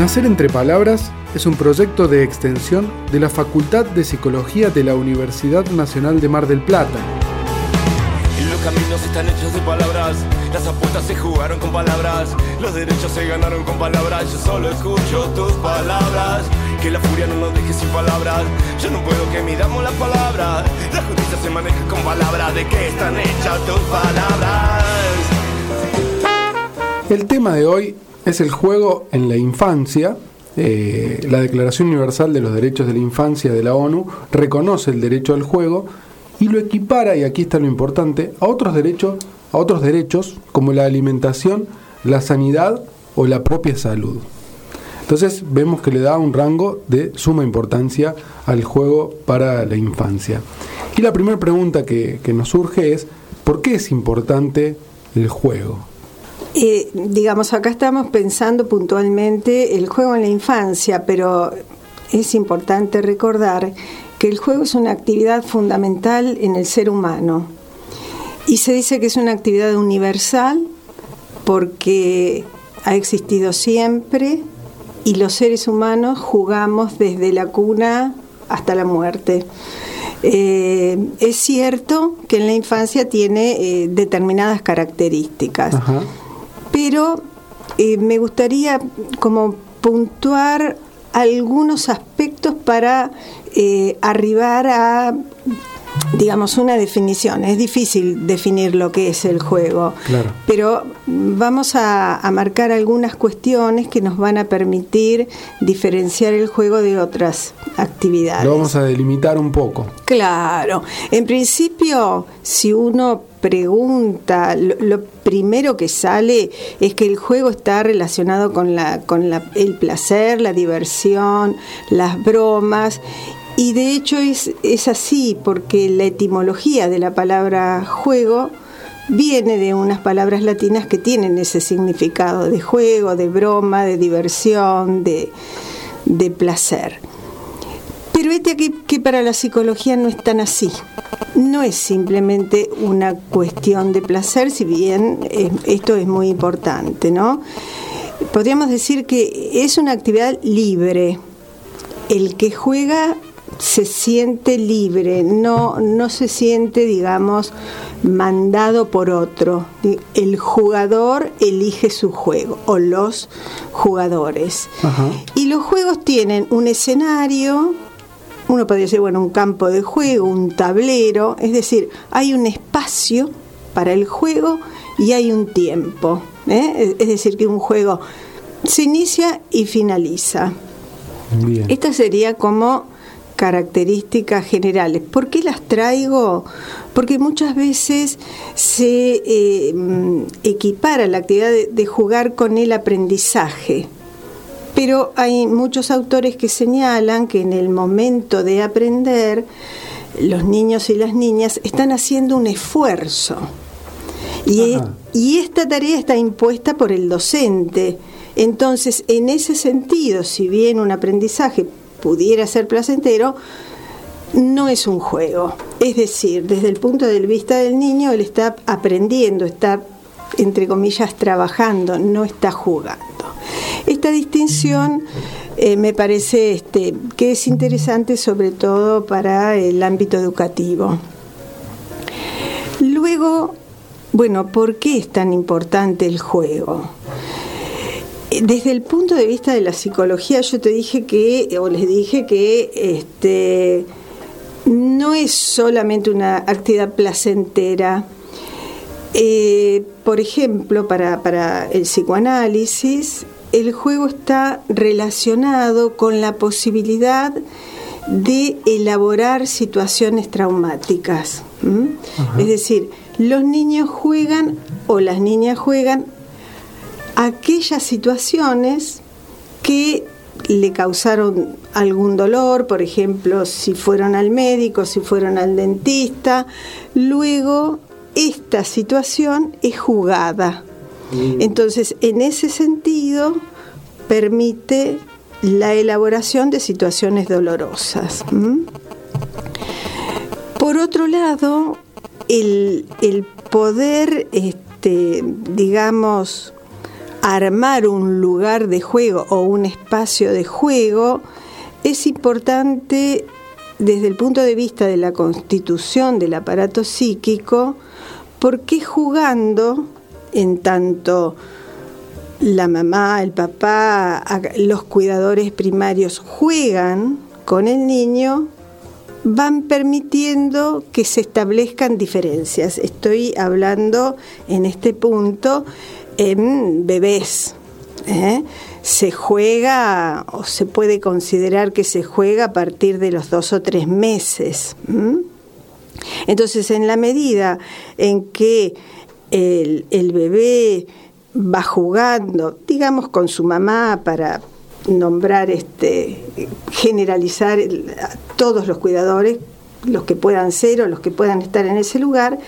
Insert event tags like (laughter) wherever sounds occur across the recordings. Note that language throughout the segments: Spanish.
Nacer entre Palabras es un proyecto de extensión de la Facultad de Psicología de la Universidad Nacional de Mar del Plata. Los caminos están hechos de palabras, las apuestas se jugaron con palabras, los derechos se ganaron con palabras, yo solo escucho tus palabras, que la furia no nos deje sin palabras, yo no puedo que midamos las palabras, la justicia se maneja con palabras, ¿de qué están hechas tus palabras? El tema de hoy es el juego en la infancia. Eh, la Declaración Universal de los Derechos de la Infancia de la ONU reconoce el derecho al juego y lo equipara, y aquí está lo importante, a otros derechos, a otros derechos como la alimentación, la sanidad o la propia salud. Entonces vemos que le da un rango de suma importancia al juego para la infancia. Y la primera pregunta que, que nos surge es, ¿por qué es importante el juego? Eh, digamos, acá estamos pensando puntualmente el juego en la infancia, pero es importante recordar que el juego es una actividad fundamental en el ser humano. Y se dice que es una actividad universal porque ha existido siempre y los seres humanos jugamos desde la cuna hasta la muerte. Eh, es cierto que en la infancia tiene eh, determinadas características pero eh, me gustaría como puntuar algunos aspectos para eh, arribar a digamos, una definición. Es difícil definir lo que es el juego, pero vamos a, marcar algunas cuestiones que nos van a permitir diferenciar el juego de otras actividades. Lo vamos a delimitar un poco. Claro. En principio, si uno pregunta, lo, primero que sale es que el juego está relacionado con, la, con el placer, la diversión, las bromas y de hecho es, es así, porque la etimología de la palabra juego viene de unas palabras latinas que tienen ese significado de juego, de broma, de diversión, de, placer. Pero este aquí que para la psicología no es tan así. No es simplemente una cuestión de placer, si bien esto es muy importante, ¿no? Podríamos decir que es una actividad libre. El que juega se siente libre, no, no se siente, digamos, mandado por otro. El jugador elige su juego, o los jugadores. Y los juegos tienen un escenario, uno podría decir, bueno, un campo de juego, un tablero, es decir, hay un espacio para el juego y hay un tiempo. ¿eh? Es decir, que un juego se inicia y finaliza. Esta sería como características generales. ¿Por qué las traigo? Porque muchas veces se eh, equipara la actividad de, jugar con el aprendizaje. Pero hay muchos autores que señalan que en el momento de aprender, los niños y las niñas están haciendo un esfuerzo. Y, y esta tarea está impuesta por el docente. Entonces, en ese sentido, si bien un aprendizaje pudiera ser placentero, no es un juego. Es decir, desde el punto de vista del niño, él está aprendiendo, está, entre comillas, trabajando, no está jugando. Esta distinción eh, me parece este, que es interesante sobre todo para el ámbito educativo. Luego, bueno, ¿por qué es tan importante el juego? Desde el punto de vista de la psicología, yo te dije que, o les dije que este, no es solamente una actividad placentera. Eh, por ejemplo, para, para el psicoanálisis, el juego está relacionado con la posibilidad de elaborar situaciones traumáticas. Es decir, los niños juegan o las niñas juegan aquellas situaciones que le causaron algún dolor, por ejemplo, si fueron al médico, si fueron al dentista, luego esta situación es jugada. Mm. Entonces, en ese sentido, permite la elaboración de situaciones dolorosas. Por otro lado, el, el poder, este, digamos, armar un lugar de juego o un espacio de juego, es importante desde el punto de vista de la constitución del aparato psíquico, porque jugando, en tanto la mamá, el papá, los cuidadores primarios juegan con el niño, van permitiendo que se establezcan diferencias. Estoy hablando en este punto en bebés. ¿eh? Se juega o se puede considerar que se juega a partir de los dos o tres meses. Entonces, en la medida en que el, el bebé va jugando, digamos, con su mamá para nombrar, este, generalizar a todos los cuidadores, los que puedan ser o los que puedan estar en ese lugar,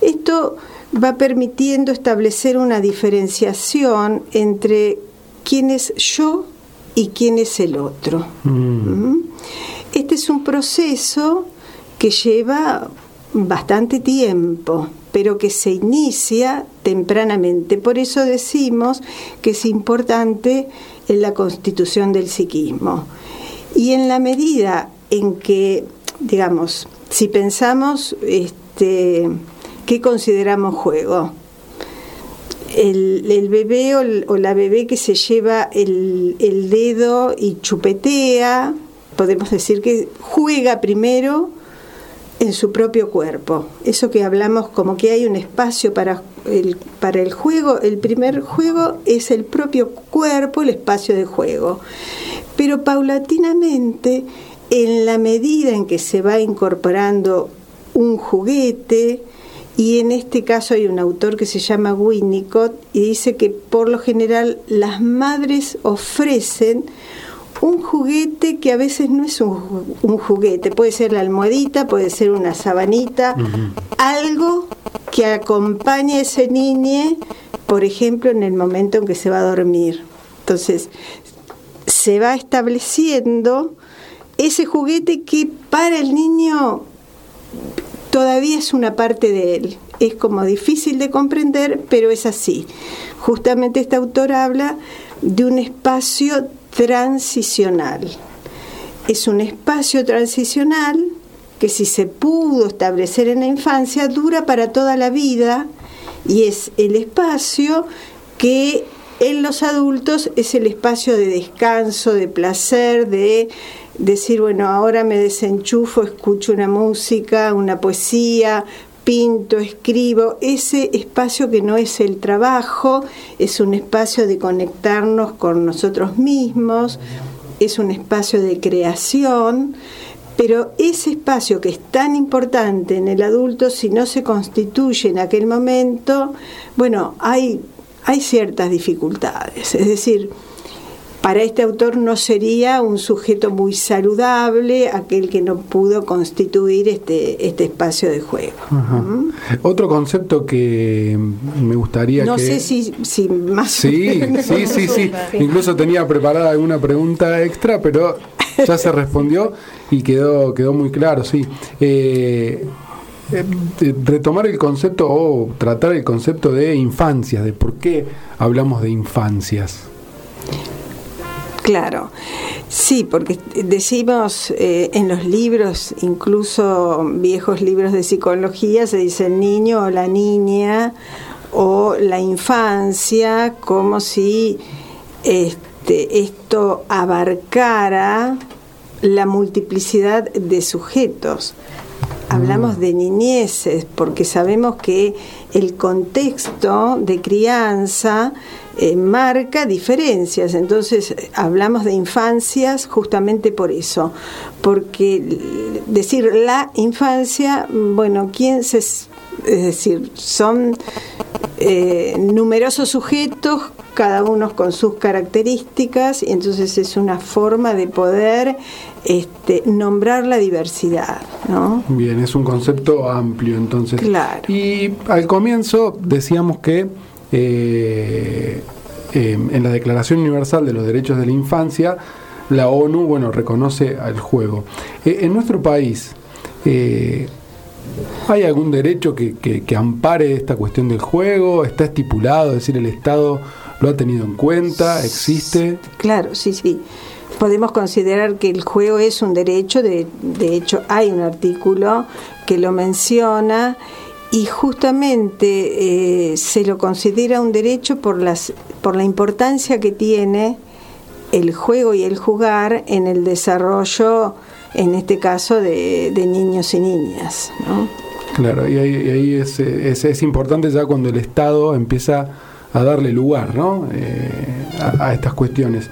esto va permitiendo establecer una diferenciación entre quién es yo y quién es el otro. Mm. ¿Mm? Este es un proceso que lleva bastante tiempo, pero que se inicia tempranamente. Por eso decimos que es importante en la constitución del psiquismo. Y en la medida en que, digamos, si pensamos este, ¿qué consideramos juego? El, bebé o, la bebé que se lleva el, dedo y chupetea, podemos decir que juega primero en su propio cuerpo. Eso que hablamos como que hay un espacio para el juego, el primer juego es el propio cuerpo, el espacio de juego. Pero paulatinamente, en la medida en que se va incorporando un juguete, y en este caso hay un autor que se llama Winnicott y dice que por lo general las madres ofrecen un juguete que a veces no es un, juguete, puede ser la almohadita, puede ser una sabanita, algo que acompañe a ese niño, por ejemplo, en el momento en que se va a dormir. Entonces, se va estableciendo ese juguete que para el niño todavía es una parte de él. Es como difícil de comprender, pero es así. Justamente este autor habla de un espacio transicional. Es un espacio transicional que si se pudo establecer en la infancia dura para toda la vida y es el espacio que en los adultos es el espacio de descanso, de placer, de decir, bueno, ahora me desenchufo, escucho una música, una poesía, pinto, escribo, ese espacio que no es el trabajo, es un espacio de conectarnos con nosotros mismos, es un espacio de creación, pero ese espacio que es tan importante en el adulto, si no se constituye en aquel momento, bueno, hay, hay ciertas dificultades. Es decir, para este autor no sería un sujeto muy saludable aquel que no pudo constituir este, este espacio de juego. Otro concepto que me gustaría no que... sé si, si más... Sí, sí, sí, sí. Incluso tenía preparada alguna pregunta extra, pero ya se respondió y quedó, quedó muy claro, sí. Eh, eh, retomar el concepto o tratar el concepto de infancias, de por qué hablamos de infancias. Claro, sí, porque decimos eh, en los libros, incluso viejos libros de psicología, se dice el niño o la niña o la infancia, como si este, esto abarcara la multiplicidad de sujetos. Hablamos mm. de niñeces porque sabemos que el contexto de crianza eh, marca diferencias. Entonces, hablamos de infancias justamente por eso. Porque decir la infancia, bueno, ¿quién se.? Es decir, son eh, numerosos sujetos, cada uno con sus características, y entonces es una forma de poder este, nombrar la diversidad. ¿no? Bien, es un concepto amplio entonces. Claro. Y al comienzo decíamos que eh, em, en la Declaración Universal de los Derechos de la Infancia, la ONU, bueno, reconoce al juego. Eh, en nuestro país, eh, ¿hay algún derecho que, que, ampare esta cuestión del juego? ¿Está estipulado? Es decir, el Estado lo ha tenido en cuenta, existe. Claro, sí, sí. Podemos considerar que el juego es un derecho, de, de hecho hay un artículo que lo menciona y justamente eh, se lo considera un derecho por, las, por la importancia que tiene el juego y el jugar en el desarrollo, en este caso, de, niños y niñas. ¿no? Claro, y ahí, es, es, importante ya cuando el Estado empieza a darle lugar ¿no? Eh, a, estas cuestiones.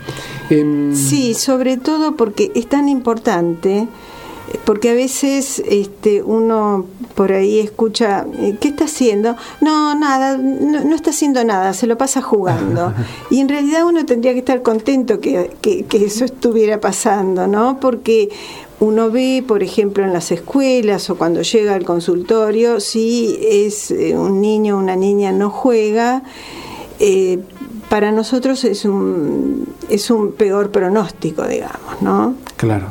Em, sí, sobre todo porque es tan importante porque a veces este, uno por ahí escucha, eh, ¿qué está haciendo? No, nada, no, está haciendo nada, se lo pasa jugando. (laughs) Y en realidad uno tendría que estar contento que, que, eso estuviera pasando, ¿no? Porque uno ve, por ejemplo, en las escuelas o cuando llega al consultorio, si es eh, un niño o una niña no juega, eh, para nosotros es un, es un peor pronóstico, digamos, ¿no? Claro.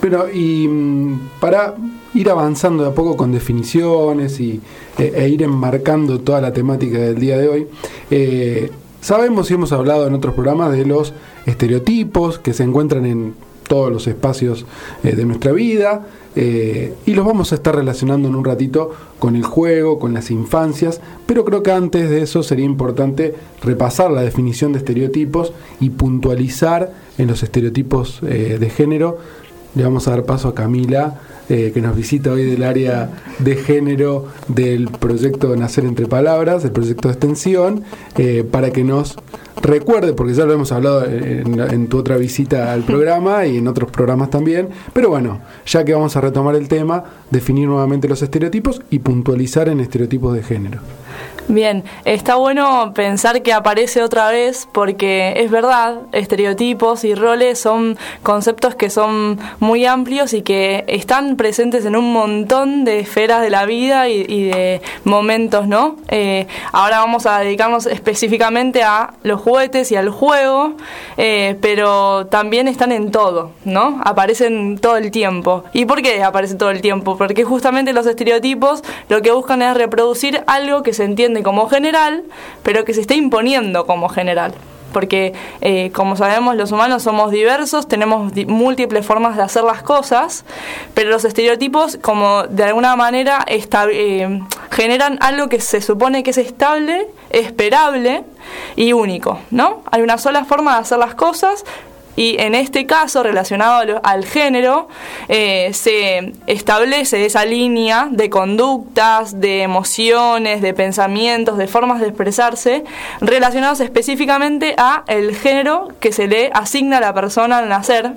Pero y mm, para ir avanzando de a poco con definiciones y, e, e, ir enmarcando toda la temática del día de hoy, eh, sabemos y hemos hablado en otros programas de los estereotipos que se encuentran en todos los espacios eh, de nuestra vida eh, y los vamos a estar relacionando en un ratito con el juego, con las infancias, pero creo que antes de eso sería importante repasar la definición de estereotipos y puntualizar en los estereotipos de género. Le vamos a dar paso a Camila, eh, que nos visita hoy del área de género del proyecto Nacer entre Palabras, el proyecto de extensión, eh, para que nos recuerde, porque ya lo hemos hablado en, tu otra visita al (laughs) programa y en otros programas también, pero bueno, ya que vamos a retomar el tema, definir nuevamente los estereotipos y puntualizar en estereotipos de género. Bien, está bueno pensar que aparece otra vez porque es verdad, estereotipos y roles son conceptos que son muy amplios y que están presentes en un montón de esferas de la vida y, de momentos, ¿no? Eh, ahora vamos a dedicarnos específicamente a los juguetes y al juego, eh, pero también están en todo, ¿no? Aparecen todo el tiempo. ¿Y por qué aparecen todo el tiempo? Porque justamente los estereotipos lo que buscan es reproducir algo que se entiende como general, pero que se está imponiendo como general porque eh, como sabemos los humanos somos diversos, tenemos múltiples formas de hacer las cosas, pero los estereotipos como de alguna manera eh, generan algo que se supone que es estable, esperable y único, ¿no? Hay una sola forma de hacer las cosas, y en este caso, relacionado al, género, eh, se establece esa línea de conductas, de emociones, de pensamientos, de formas de expresarse, relacionados específicamente a el género que se le asigna a la persona al nacer,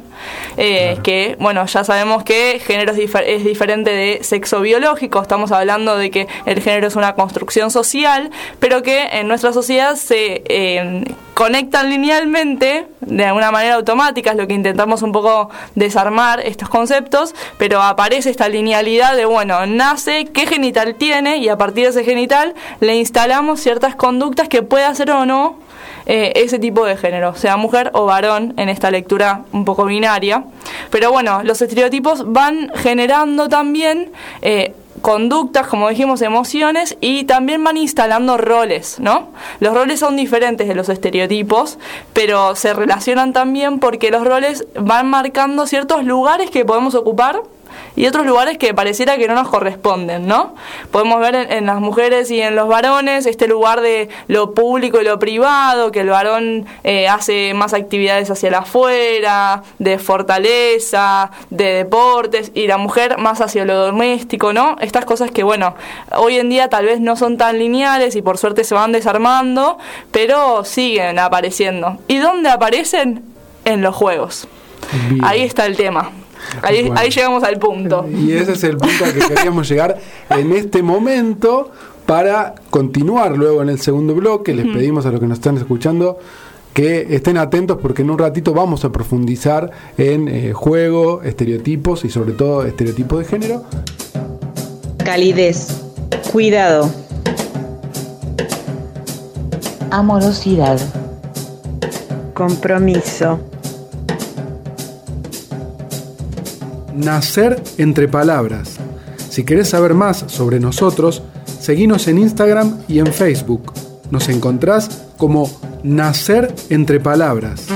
eh, que, bueno, ya sabemos que género es, diferente de sexo biológico, estamos hablando de que el género es una construcción social, pero que en nuestra sociedad se eh, conectan linealmente, de alguna manera automática, lo que intentamos un poco desarmar estos conceptos, pero aparece esta linealidad de, bueno, nace, qué genital tiene, y a partir de ese genital le instalamos ciertas conductas que puede hacer o no eh, ese tipo de género, sea mujer o varón en esta lectura un poco binaria. Pero bueno, los estereotipos van generando también eh, conductas, como dijimos, emociones y también van instalando roles, ¿no? Los roles son diferentes de los estereotipos, pero se relacionan también porque los roles van marcando ciertos lugares que podemos ocupar y otros lugares que pareciera que no nos corresponden, ¿no? Podemos ver en, las mujeres y en los varones este lugar de lo público y lo privado, que el varón eh, hace más actividades hacia la afuera, de fortaleza, de deportes, y la mujer más hacia lo doméstico, ¿no? Estas cosas que, bueno, hoy en día tal vez no son tan lineales y por suerte se van desarmando, pero siguen apareciendo. ¿Y dónde aparecen? En los juegos. Ahí está el tema. Ahí, llegamos al punto. Y ese es el punto al que queríamos llegar en este momento para continuar luego en el segundo bloque. Les pedimos a los que nos están escuchando que estén atentos porque en un ratito vamos a profundizar en eh, juego, estereotipos y sobre todo estereotipos de género. Calidez, cuidado, amorosidad, compromiso Nacer entre palabras. Si querés saber más sobre nosotros, seguinos en Instagram y en Facebook. Nos encontrás como Nacer entre palabras.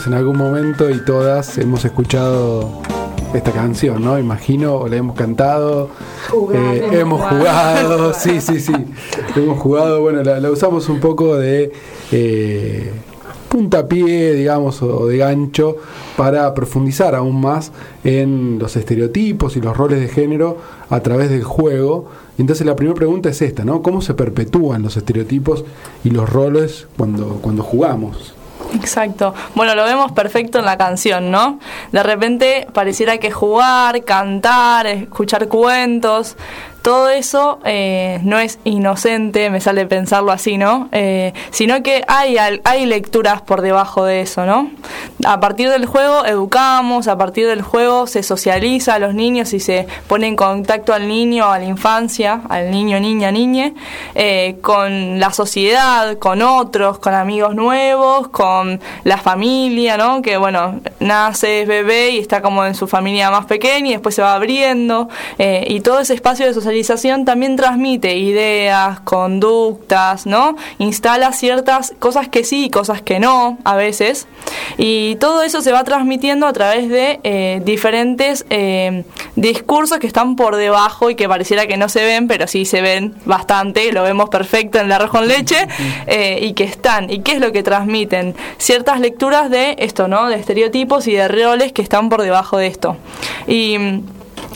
Todos en algún momento y todas hemos escuchado esta canción, ¿no? Imagino, o la hemos cantado, eh, hemos jugado, (laughs) sí, sí, sí, hemos jugado, bueno, la, la usamos un poco de eh, puntapié, digamos, o de gancho para profundizar aún más en los estereotipos y los roles de género a través del juego. Entonces la primera pregunta es esta, ¿no? ¿Cómo se perpetúan los estereotipos y los roles cuando, cuando jugamos? Exacto. Bueno, lo vemos perfecto en la canción, ¿no? De repente pareciera que jugar, cantar, escuchar cuentos, todo eso eh, no es inocente, me sale pensarlo así, ¿no? Eh, sino que hay, hay lecturas por debajo de eso, ¿no? A partir del juego educamos, a partir del juego se socializa a los niños y se pone en contacto al niño, a la infancia, al niño, niña, niñe, eh, con la sociedad, con otros, con amigos nuevos, con la familia, ¿no? Que bueno, nace, es bebé y está como en su familia más pequeña y después se va abriendo. eh, y todo ese espacio de socialización también transmite ideas, conductas, ¿no? Instala ciertas cosas que sí y cosas que no, a veces. Y todo eso se va transmitiendo a través de eh, diferentes eh, discursos que están por debajo y que pareciera que no se ven, pero sí se ven bastante, lo vemos perfecto en el arroz con leche, eh, y que están. ¿Y qué es lo que transmiten? Ciertas lecturas de esto, ¿no? De estereotipos y de roles que están por debajo de esto. Y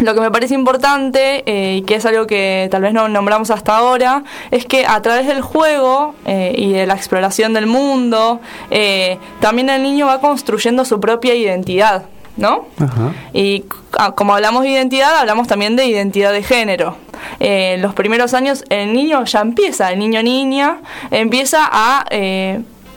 lo que me parece importante, eh, y que es algo que tal vez no nombramos hasta ahora, es que a través del juego eh, y de la exploración del mundo, eh, también el niño va construyendo su propia identidad, ¿no? Ajá. Y ah, como hablamos de identidad, hablamos también de identidad de género. En los primeros años el niño ya empieza, el niño niña empieza a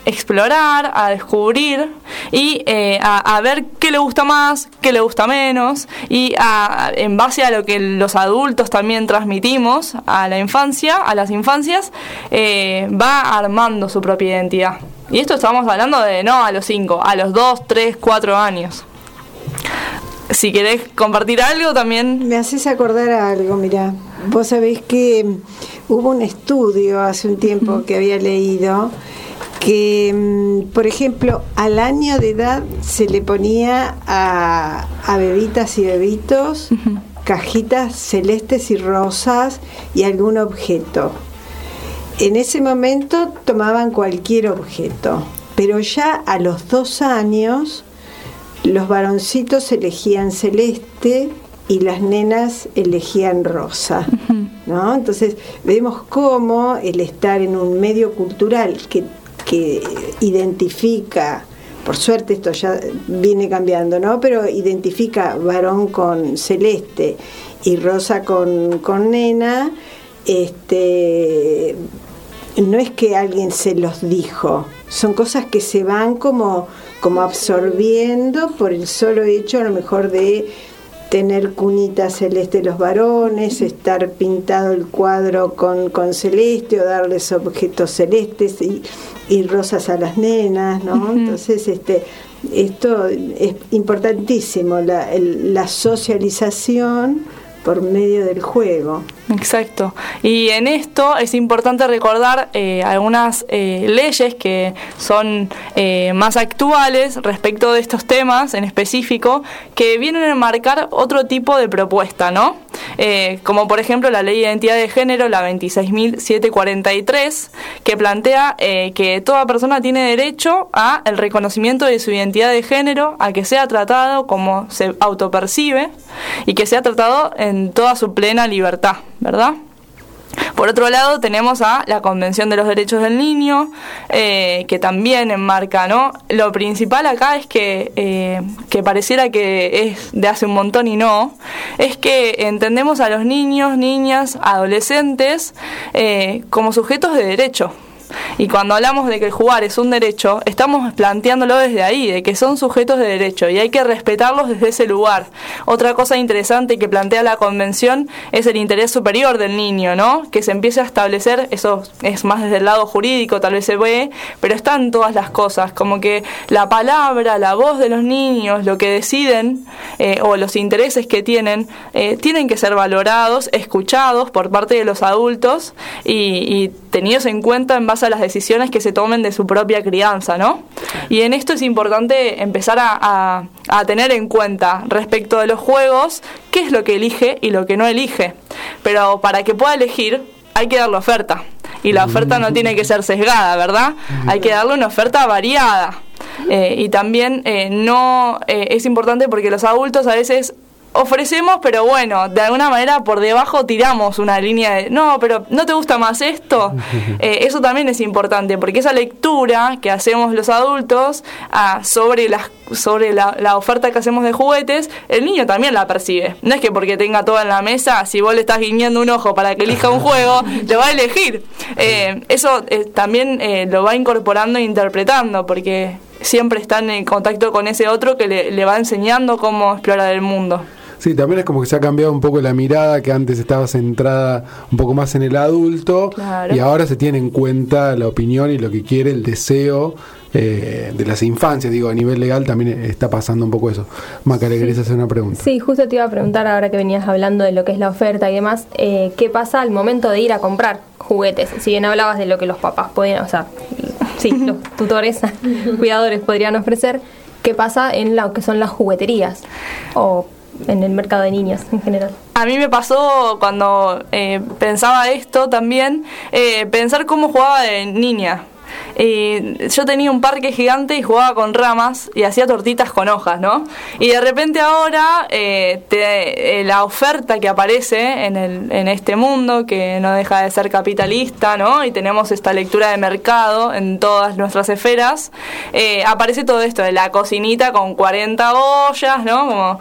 explorar, a descubrir y eh, a, a ver qué le gusta más, qué le gusta menos y a- en base a lo que los adultos también transmitimos a la infancia, a las infancias, eh, va armando su propia identidad. Y esto estamos hablando de no a los 5, a los 2, 3, 4 años. Si querés compartir algo también. Me haces acordar algo, mira. Vos sabés que hubo un estudio hace un tiempo que había leído que, mm, por ejemplo, al año de edad se le ponía a, a bebitas y bebitos cajitas celestes y rosas y algún objeto. En ese momento tomaban cualquier objeto, pero ya a los dos años los varoncitos elegían celeste y las nenas elegían rosa. ¿no? Entonces vemos cómo el estar en un medio cultural que, que identifica, por suerte esto ya viene cambiando, ¿no? pero identifica varón con celeste y rosa con, con nena, este, no es que alguien se los dijo, son cosas que se van como, como absorbiendo por el solo hecho a lo mejor de tener cunita celeste los varones, estar pintado el cuadro con, con celeste o darles objetos celestes y, y rosas a las nenas, ¿no? Entonces, este, esto es importantísimo, la, el- la socialización por medio del juego. Exacto. Y en esto es importante recordar eh, algunas eh, leyes que son eh, más actuales respecto de estos temas en específico, que vienen a marcar otro tipo de propuesta, ¿no? Como por ejemplo la ley de identidad de género, la 26.743, que plantea que toda persona tiene derecho a el reconocimiento de su identidad de género, a que sea tratado como se autopercibe y que sea tratado en toda su plena libertad, ¿verdad? Por otro lado, tenemos a la Convención de los Derechos del Niño, eh, que también enmarca, ¿no? Lo principal acá es que, eh, que pareciera que es de hace un montón y no, es que entendemos a los niños, niñas, adolescentes eh, como sujetos de derecho. Y cuando hablamos de que el jugar es un derecho, estamos planteándolo desde ahí, de que son sujetos de derecho y hay que respetarlos desde ese lugar. Otra cosa interesante que plantea la convención es el interés superior del niño, ¿no? Que se empiece a establecer, eso es más desde el lado jurídico, tal vez se ve, pero están todas las cosas, como que la palabra, la voz de los niños, lo que deciden eh, o los intereses que tienen, eh, tienen que ser valorados, escuchados por parte de los adultos y, y tenidos en cuenta en base a las decisiones que se tomen de su propia crianza, ¿no? Y en esto es importante empezar a, a- a tener en cuenta respecto de los juegos qué es lo que elige y lo que no elige. Pero para que pueda elegir hay que darle oferta. Y la oferta no tiene que ser sesgada, ¿verdad? Hay que darle una oferta variada. Eh, y también eh, no eh, es importante porque los adultos a veces ofrecemos, pero bueno, de alguna manera por debajo tiramos una línea de, no, pero ¿no te gusta más esto? (laughs) Eh, eso también es importante, porque esa lectura que hacemos los adultos ah, sobre, las, sobre la, la oferta que hacemos de juguetes, el niño también la percibe. No es que porque tenga todo en la mesa, si vos le estás guiñando un ojo para que elija un juego, (laughs) lo va a elegir. Eh, eso eh, también eh, lo va incorporando e interpretando, porque siempre están en contacto con ese otro que le, le va enseñando cómo explorar el mundo. Sí, también es como que se ha cambiado un poco la mirada, que antes estaba centrada un poco más en el adulto, Claro. y ahora se tiene en cuenta la opinión y lo que quiere, el deseo eh, de las infancias. Digo, a nivel legal también está pasando un poco eso. Maca, ¿le querés hacer una pregunta? Sí, justo te iba a preguntar ahora que venías hablando de lo que es la oferta y demás, eh, ¿qué pasa al momento de ir a comprar juguetes? Si bien hablabas de lo que los papás podían, o sea, sí, (laughs) los tutores, (laughs) cuidadores podrían ofrecer, ¿qué pasa en lo que son las jugueterías o en el mercado de niños en general? A mí me pasó cuando eh, pensaba esto también, eh, pensar cómo jugaba de niña. Y yo tenía un parque gigante y jugaba con ramas y hacía tortitas con hojas, ¿no? Y de repente ahora eh, eh, la oferta que aparece en, el, en este mundo, que no deja de ser capitalista, ¿no? Y tenemos esta lectura de mercado en todas nuestras esferas, eh, aparece todo esto de la cocinita con 40 ollas, ¿no?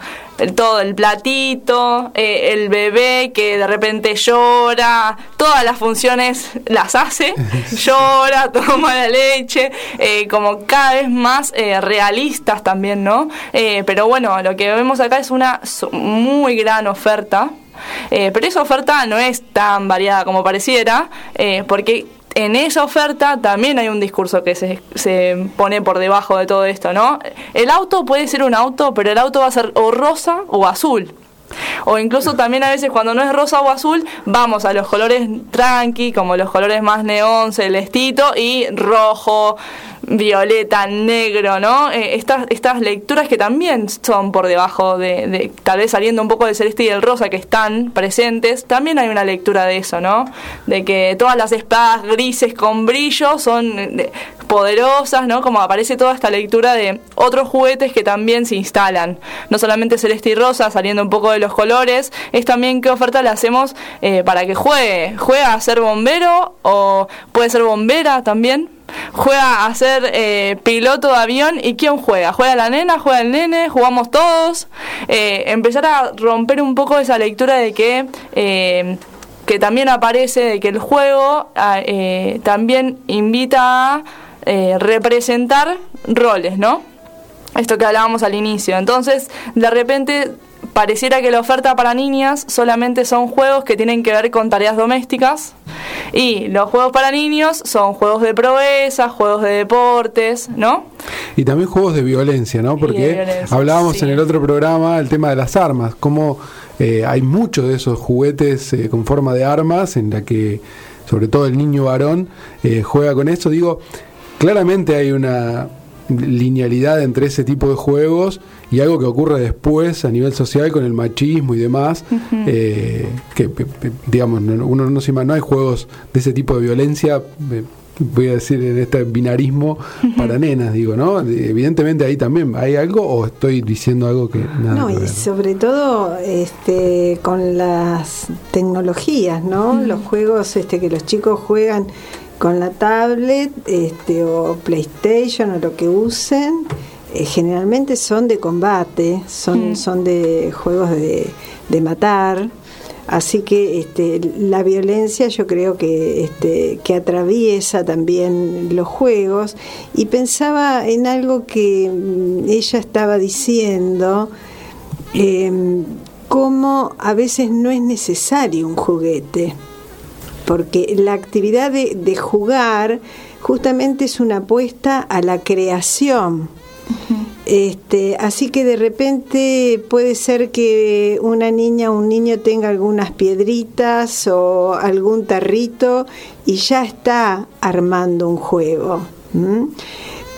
Todo el platito, eh, el bebé que de repente llora, todas las funciones las hace, (laughs) llora, toma la leche, eh, como cada vez más eh, realistas también, ¿no? Pero bueno, lo que vemos acá es una muy gran oferta. pero esa oferta no es tan variada como pareciera, porque en esa oferta también hay un discurso que se, se pone por debajo de todo esto, ¿no? El auto puede ser un auto, pero el auto va a ser o rosa o azul. O incluso también a veces cuando no es rosa o azul, vamos a los colores tranqui, como los colores más neón, celestito, y rojo, violeta, negro, ¿no? Eh, estas, estas lecturas que también son por debajo de, de, tal vez saliendo un poco del celeste y del rosa que están presentes, también hay una lectura de eso, ¿no? De que todas las espadas grises con brillo son eh, poderosas, ¿no? Como aparece toda esta lectura de otros juguetes que también se instalan. No solamente celeste y rosa, saliendo un poco de los colores, es también qué oferta le hacemos eh, para que juegue. ¿Juega a ser bombero o puede ser bombera también? Juega a ser eh, piloto de avión y quién juega juega la nena juega el nene jugamos todos eh, empezar a romper un poco esa lectura de que eh, que también aparece de que el juego ah, también invita a representar roles no esto que hablábamos al inicio. Entonces de repente pareciera que la oferta para niñas solamente son juegos que tienen que ver con tareas domésticas y los juegos para niños son juegos de proeza, juegos de deportes, ¿no? Y también juegos de violencia, ¿no? Porque violencia, hablábamos sí. en el otro programa el tema de las armas, cómo eh, hay muchos de esos juguetes eh, con forma de armas en la que sobre todo el niño varón eh, juega con eso. Digo, claramente hay una linealidad entre ese tipo de juegos y algo que ocurre después a nivel social con el machismo y demás, eh, que digamos, no- uno no se ima- no hay juegos de ese tipo de violencia, eh, voy a decir en este binarismo para nenas, digo, ¿no? De- Evidentemente ahí también hay algo o estoy diciendo algo que nada No, que y sobre todo este, con las tecnologías, ¿no? Los juegos este, que los chicos juegan con la tablet este, o PlayStation o lo que usen, eh, generalmente son de combate, son, son de juegos de, de matar. Así que este, la violencia yo creo que, este, que atraviesa también los juegos. Y pensaba en algo que mm, ella estaba diciendo, eh, cómo a veces no es necesario un juguete, porque la actividad de, de jugar justamente es una apuesta a la creación. Este, así que de repente puede ser que una niña o un niño tenga algunas piedritas o algún tarrito y ya está armando un juego.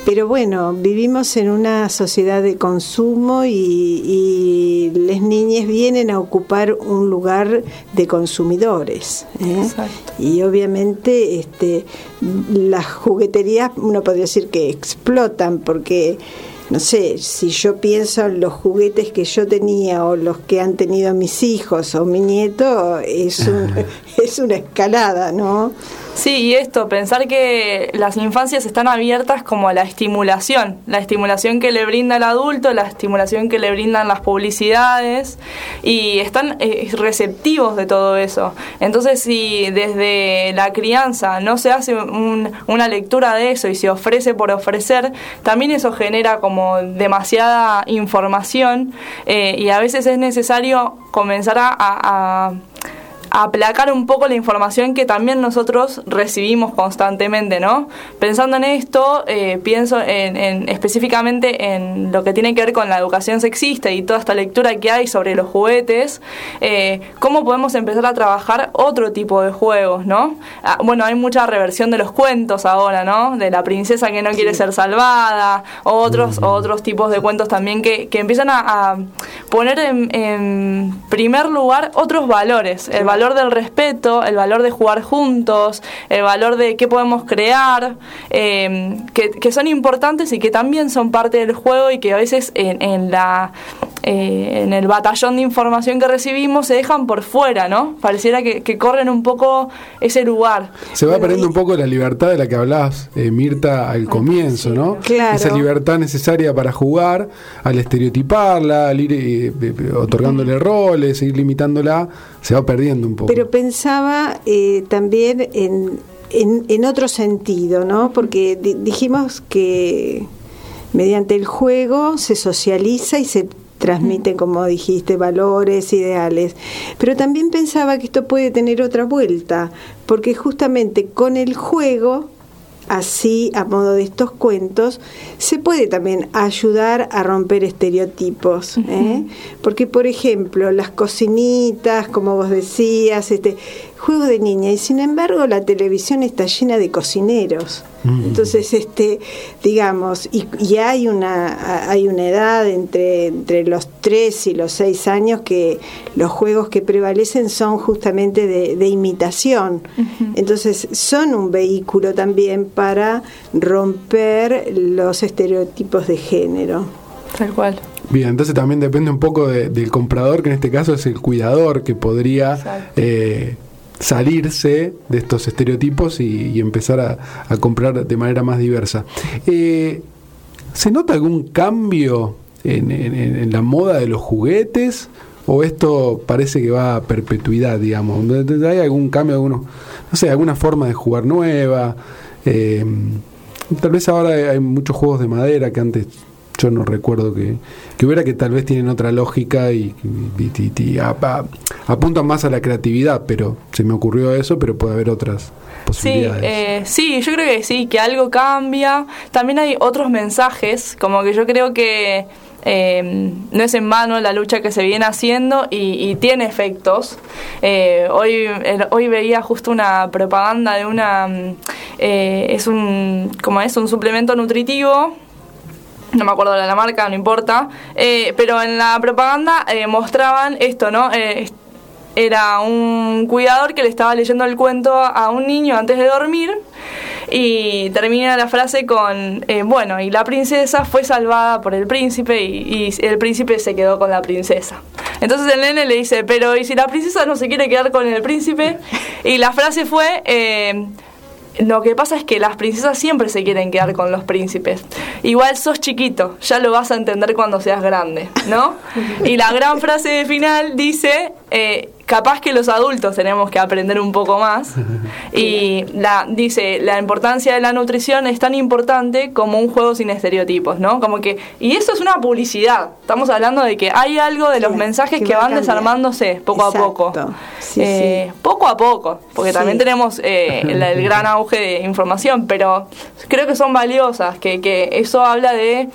Pero bueno, vivimos en una sociedad de consumo y, y las niñas vienen a ocupar un lugar de consumidores. ¿eh? Exacto. Y obviamente este, las jugueterías, uno podría decir que explotan porque, no sé, si yo pienso en los juguetes que yo tenía o los que han tenido mis hijos o mi nieto, es, un, (laughs) es una escalada, ¿no? Sí, y esto, pensar que las infancias están abiertas como a la estimulación, la estimulación que le brinda el adulto, la estimulación que le brindan las publicidades, y están eh, receptivos de todo eso. Entonces, si desde la crianza no se hace un- una lectura de eso y se ofrece por ofrecer, también eso genera como demasiada información eh, y a veces es necesario comenzar a- aplacar un poco la información que también nosotros recibimos constantemente, ¿no? Pensando en esto, eh, pienso en, en- específicamente en lo que tiene que ver con la educación sexista y toda esta lectura que hay sobre los juguetes, eh, cómo podemos empezar a trabajar otro tipo de juegos, ¿no? Ah, bueno, hay mucha reversión de los cuentos ahora, ¿no? De la princesa que no quiere ser salvada, o otros, otros tipos de cuentos también que, que empiezan a, a poner en, en primer lugar otros valores, el valor del respeto, el valor de jugar juntos, el valor de qué podemos crear, eh, que, que son importantes y que también son parte del juego y que a veces en, en la eh, en el batallón de información que recibimos se dejan por fuera, ¿no? Pareciera que, que corren un poco ese lugar. Se va Bueno, perdiendo y- un poco la libertad de la que hablabas, eh, Mirta, al comienzo, ¿no? Claro. Esa libertad necesaria para jugar, al estereotiparla, al ir eh, eh, otorgándole roles, ir limitándola, se va perdiendo un poco. Pero pensaba eh, también en, en, en otro sentido, ¿no? Porque di- dijimos que mediante el juego se socializa y se transmiten, como dijiste, valores, ideales. Pero también pensaba que esto puede tener otra vuelta, porque justamente con el juego así a modo de estos cuentos, se puede también ayudar a romper estereotipos. ¿eh? Porque, por ejemplo, las cocinitas, como vos decías, este, juegos de niña, y sin embargo la televisión está llena de cocineros. Entonces, este, digamos, y, y hay una hay una edad entre, entre los 3 y los 6 años que los juegos que prevalecen son justamente de, de imitación. Entonces, son un vehículo también para romper los estereotipos de género. Tal cual. Bien, entonces también depende un poco de- del comprador, que en este caso es el cuidador, que podría eh, salirse de estos estereotipos y, empezar a, comprar de manera más diversa. Eh, ¿Se nota algún cambio en la moda de los juguetes? ¿O esto parece que va a perpetuidad, digamos? ¿Hay algún cambio, alguno, no sé, alguna forma de jugar nueva? Eh, tal vez ahora hay muchos juegos de madera que antes yo no recuerdo que, que hubiera que tal vez tienen otra lógica y, y- y- a- apuntan más a la creatividad, pero se me ocurrió eso, pero puede haber otras Sí, posibilidades. eh, sí, yo creo que sí, que algo cambia. También hay otros mensajes, como que yo creo que eh, no es en vano la lucha que se viene haciendo y, y tiene efectos. Eh, hoy, el- hoy veía justo una propaganda de una... mm, eh, es un, como es, un suplemento nutritivo no me acuerdo de la marca, no importa, eh, pero en la propaganda eh, mostraban esto, ¿no? Eh, era un cuidador que le estaba leyendo el cuento a un niño antes de dormir y termina la frase con, bueno, y la princesa fue salvada por el príncipe y, y el príncipe se quedó con la princesa. Entonces el nene le dice, pero ¿y si la princesa no se quiere quedar con el príncipe? Y la frase fue... lo que pasa es que las princesas siempre se quieren quedar con los príncipes. Igual sos chiquito, ya lo vas a entender cuando seas grande, ¿no? (laughs) Y la gran frase de final dice, eh, capaz que los adultos tenemos que aprender un poco más. (laughs) Y la, dice, la importancia de la nutrición es tan importante como un juego sin estereotipos, ¿no? Como que, y eso es una publicidad. Estamos hablando de que hay algo de los mensajes que van desarmándose poco a poco. Sí, Eh, sí. Poco a poco, porque Sí. también tenemos eh, (laughs) el, el gran auge de información, pero creo que son valiosas, que, que eso habla de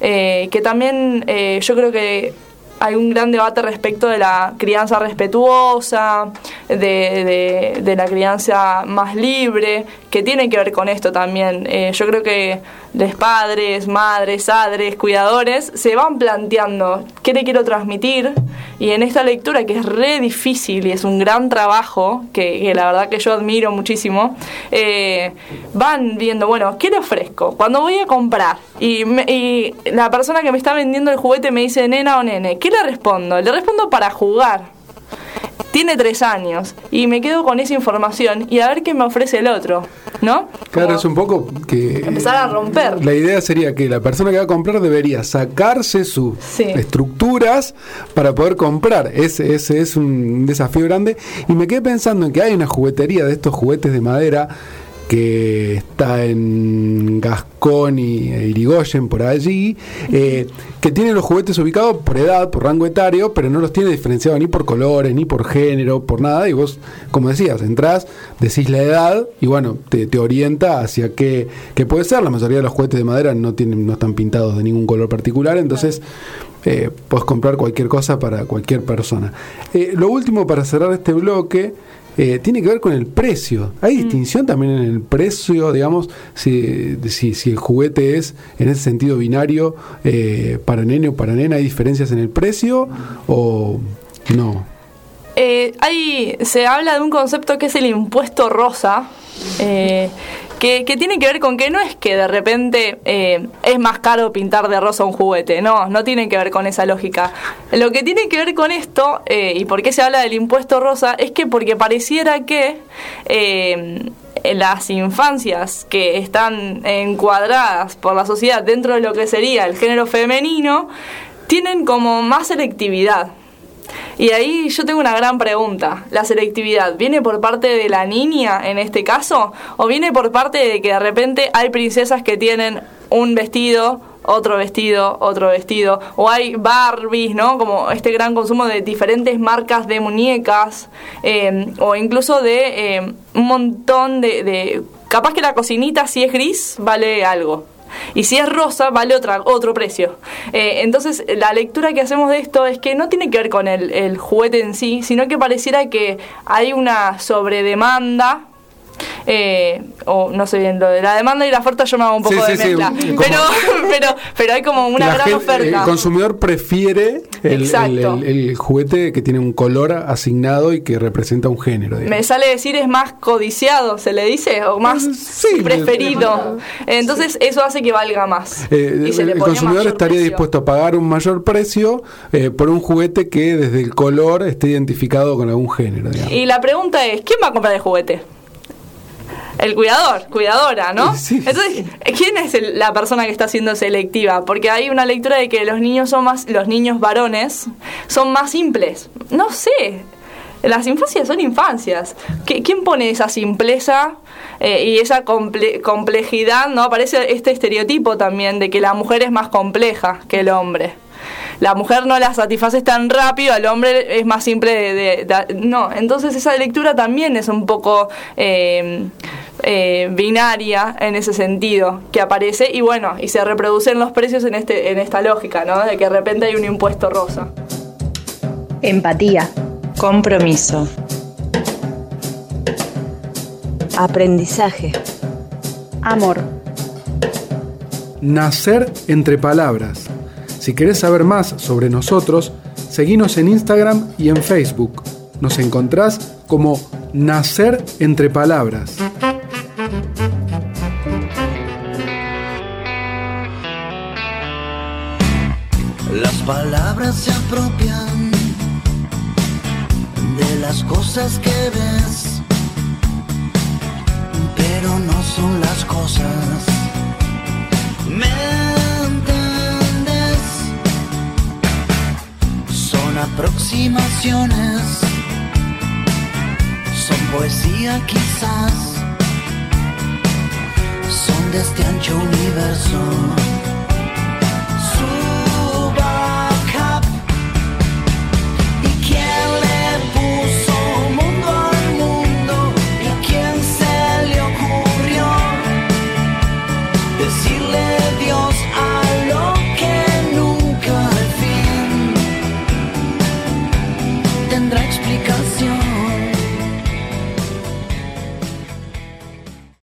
eh, que también eh, yo creo que hay un gran debate respecto de la crianza respetuosa, de, de- de la crianza más libre, que tiene que ver con esto también. Eh, yo creo que los padres, madres, padres, cuidadores se van planteando qué le quiero transmitir y en esta lectura que es re difícil y es un gran trabajo, que, que la verdad que yo admiro muchísimo, eh, van viendo, bueno, ¿qué le ofrezco? Cuando voy a comprar y, me- y la persona que me está vendiendo el juguete me dice nena o nene, ¿qué le respondo? Le respondo para jugar. Tiene tres años y me quedo con esa información y a ver qué me ofrece el otro, ¿no? Claro, Como es un poco que... Empezar a romper. La idea sería que la persona que va a comprar debería sacarse sus Sí. estructuras para poder comprar. Ese, ese es un desafío grande. Y me quedé pensando en que hay una juguetería de estos juguetes de madera que está en Gascón y e Irigoyen por allí, eh, que tiene los juguetes ubicados por edad, por rango etario, pero no los tiene diferenciados ni por colores, ni por género, por nada, y vos, como decías, entrás, decís la edad y bueno, te, te orienta hacia qué, qué puede ser. La mayoría de los juguetes de madera no tienen, no están pintados de ningún color particular, entonces eh, puedes comprar cualquier cosa para cualquier persona. Eh, lo último para cerrar este bloque eh, tiene que ver con el precio. ¿Hay distinción también en el precio, digamos, si, si, si el juguete es en ese sentido binario eh, para nene o para nena? ¿Hay diferencias en el precio o no? Eh, hay, se habla de un concepto que es el impuesto rosa, que, tiene que ver con que no es que de repente eh, es más caro pintar de rosa un juguete, no, no tiene que ver con esa lógica. Lo que tiene que ver con esto, eh, y por qué se habla del impuesto rosa, es que porque pareciera que eh, las infancias que están encuadradas por la sociedad dentro de lo que sería el género femenino, tienen como más selectividad. Y ahí yo tengo una gran pregunta. ¿La selectividad viene por parte de la niña en este caso? ¿O viene por parte de que de repente hay princesas que tienen un vestido, otro vestido, otro vestido? ¿O hay Barbies, ¿no? Como este gran consumo de diferentes marcas de muñecas, eh, o incluso de eh, un montón de, de... Capaz que la cocinita si es gris vale algo. Y si es rosa, vale otra, otro precio. Eh, entonces, la lectura que hacemos de esto es que no tiene que ver con el, el juguete en sí, sino que pareciera que hay una sobredemanda. Eh, o no sé bien, lo de la demanda y la oferta yo me hago un poco Sí, de sí, mezcla. pero, (laughs) pero, pero hay como una La gran gente- oferta. El consumidor prefiere el, el- el- el juguete que tiene un color asignado y que representa un género. digamos. Me sale decir es más codiciado, se le dice, o más Sí, preferido. Entonces, eso hace que valga más. Eh, Y el consumidor estaría precio. dispuesto a pagar un mayor precio eh, por un juguete que desde el color esté identificado con algún género. digamos. Y la pregunta es, ¿quién va a comprar el juguete? El cuidador, cuidadora, ¿no? (laughs) Sí. Entonces, ¿quién es el- la persona que está siendo selectiva? Porque hay una lectura de que los niños son más, los niños varones son más simples. No sé. las infancias son infancias. ¿Qui- ¿Quién pone esa simpleza eh, y esa comple- complejidad? ¿no? Aparece este estereotipo también de que la mujer es más compleja que el hombre. La mujer no la satisface tan rápido, al hombre es más simple de... de- de- no, entonces esa lectura también es un poco eh, eh, binaria en ese sentido que aparece y bueno, y se reproducen los precios en, este, en esta lógica, ¿no? De que de repente hay un impuesto rosa. Empatía. Compromiso. Aprendizaje. Amor. Nacer entre palabras. Si querés saber más sobre nosotros, seguinos en Instagram y en Facebook. Nos encontrás como Nacer entre palabras. Las palabras se apropian de las cosas que ves, pero no son las cosas. ¿Me aproximaciones, son poesía quizás, son de este ancho universo.